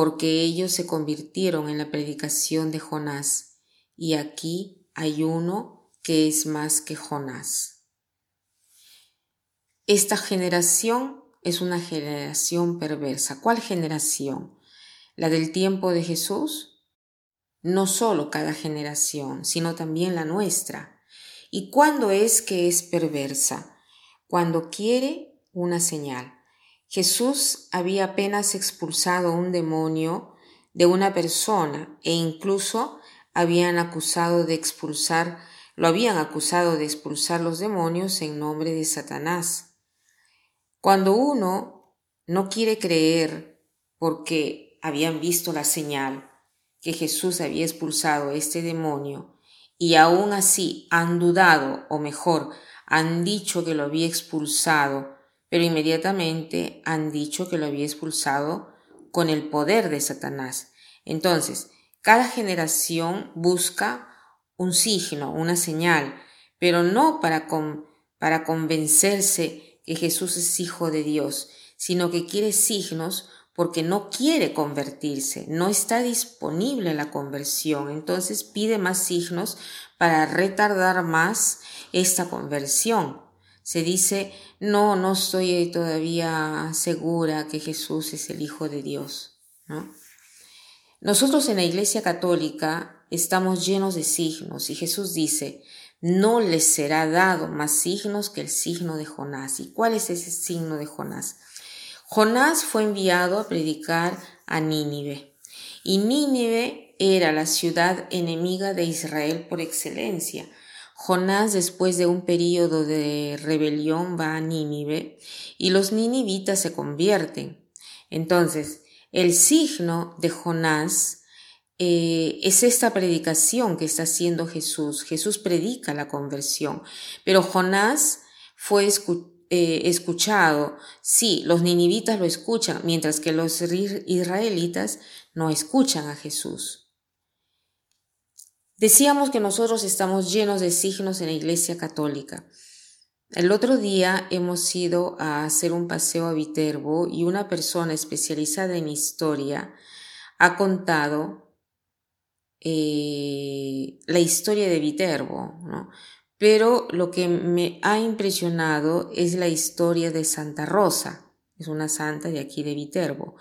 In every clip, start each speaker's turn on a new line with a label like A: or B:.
A: porque ellos se convirtieron en la predicación de Jonás, y aquí hay uno que es más que Jonás. Esta generación es una generación perversa. ¿Cuál generación? ¿La del tiempo de Jesús? No solo cada generación, sino también la nuestra. ¿Y cuándo es que es perversa? Cuando quiere una señal. Jesús había apenas expulsado un demonio de una persona e incluso habían acusado de expulsar, lo habían acusado de expulsar los demonios en nombre de Satanás. Cuando uno no quiere creer porque habían visto la señal que Jesús había expulsado este demonio y aún así han dudado o mejor han dicho que lo había expulsado pero inmediatamente han dicho que lo había expulsado con el poder de Satanás. Entonces, cada generación busca un signo, una señal, pero no para, para convencerse que Jesús es hijo de Dios, sino que quiere signos porque no quiere convertirse, no está disponible la conversión, entonces pide más signos para retardar más esta conversión se dice, no, no estoy todavía segura que Jesús es el Hijo de Dios. Nosotros en la Iglesia Católica estamos llenos de signos y Jesús dice, no les será dado más signos que el signo de Jonás. ¿Y cuál es ese signo de Jonás? Jonás fue enviado a predicar a Nínive y Nínive era la ciudad enemiga de Israel por excelencia Jonás, después de un período de rebelión, va a Nínive y los ninivitas se convierten. Entonces, el signo de Jonás eh, es esta predicación que está haciendo Jesús. Jesús predica la conversión, pero Jonás fue eh, escuchado. Sí, los ninivitas lo escuchan, mientras que los israelitas no escuchan a Jesús. Decíamos que nosotros estamos llenos de signos en la Iglesia Católica. El otro día hemos ido a hacer un paseo a Viterbo y una persona especializada en historia ha contado eh, la historia de Viterbo, pero lo que me ha impresionado es la historia de Santa Rosa, es una santa de aquí de Viterbo.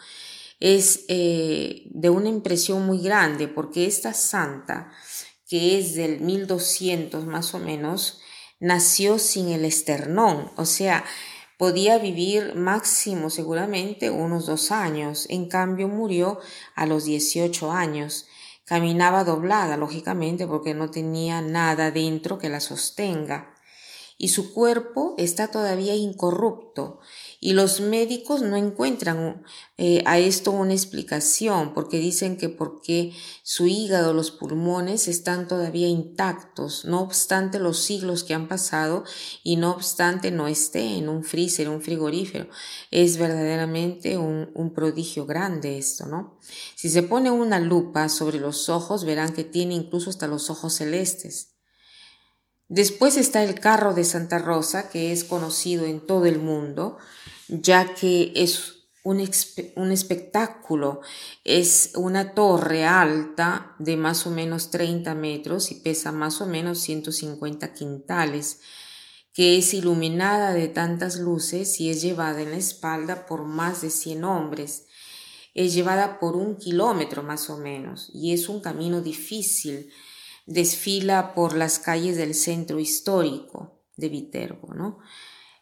A: Es eh, de una impresión muy grande porque esta santa que es del 1200 más o menos, nació sin el esternón, o sea, podía vivir máximo seguramente unos dos años, en cambio murió a los 18 años. Caminaba doblada, lógicamente, porque no tenía nada dentro que la sostenga. Y su cuerpo está todavía incorrupto y los médicos no encuentran eh, a esto una explicación porque dicen que porque su hígado, los pulmones están todavía intactos, no obstante los siglos que han pasado y no obstante no esté en un freezer, un frigorífero. Es verdaderamente un, un prodigio grande esto, ¿no? Si se pone una lupa sobre los ojos verán que tiene incluso hasta los ojos celestes. Después está el carro de Santa Rosa, que es conocido en todo el mundo, ya que es un, espectáculo. Es una torre alta de más o menos 30 metros y pesa más o menos 150 quintales, que es iluminada de tantas luces y es llevada en la espalda por más de 100 hombres. es llevada por un kilómetro más o menos y es un camino difícil. Desfila por las calles del centro histórico de Viterbo, ¿no?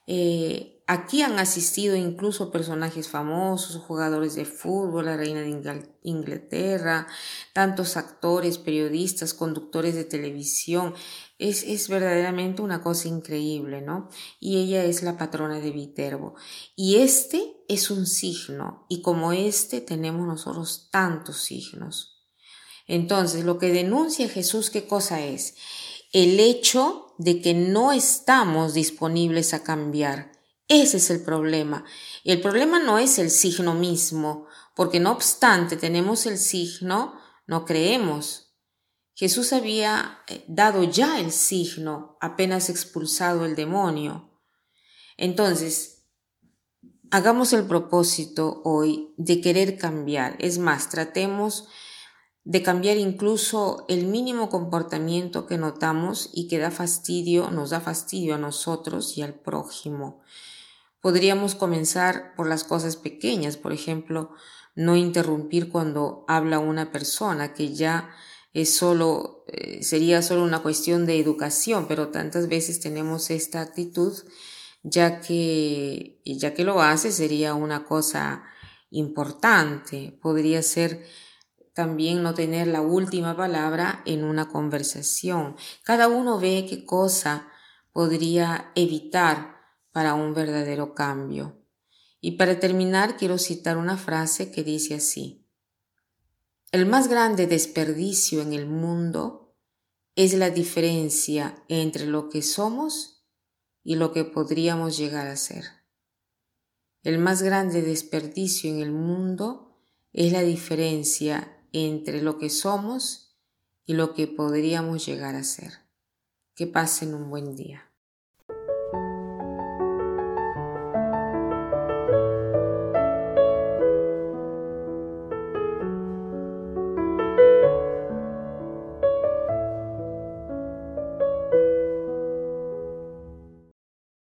A: Eh, aquí han asistido incluso personajes famosos, jugadores de fútbol, la reina de Inglaterra, tantos actores, periodistas, conductores de televisión. Es, es, verdaderamente una cosa increíble, ¿no? Y ella es la patrona de Viterbo. Y este es un signo, y como este tenemos nosotros tantos signos. Entonces, lo que denuncia Jesús, ¿qué cosa es? El hecho de que no estamos disponibles a cambiar. Ese es el problema. Y el problema no es el signo mismo, porque no obstante tenemos el signo, no creemos. Jesús había eh, dado ya el signo apenas expulsado el demonio. Entonces, hagamos el propósito hoy de querer cambiar. Es más, tratemos de cambiar incluso el mínimo comportamiento que notamos y que da fastidio, nos da fastidio a nosotros y al prójimo. Podríamos comenzar por las cosas pequeñas, por ejemplo, no interrumpir cuando habla una persona, que ya es solo, eh, sería solo una cuestión de educación, pero tantas veces tenemos esta actitud, ya que, ya que lo hace sería una cosa importante, podría ser también no tener la última palabra en una conversación. Cada uno ve qué cosa podría evitar para un verdadero cambio. Y para terminar quiero citar una frase que dice así. El más grande desperdicio en el mundo es la diferencia entre lo que somos y lo que podríamos llegar a ser. El más grande desperdicio en el mundo es la diferencia entre lo que somos y lo que podríamos llegar a ser. Que pasen un buen día.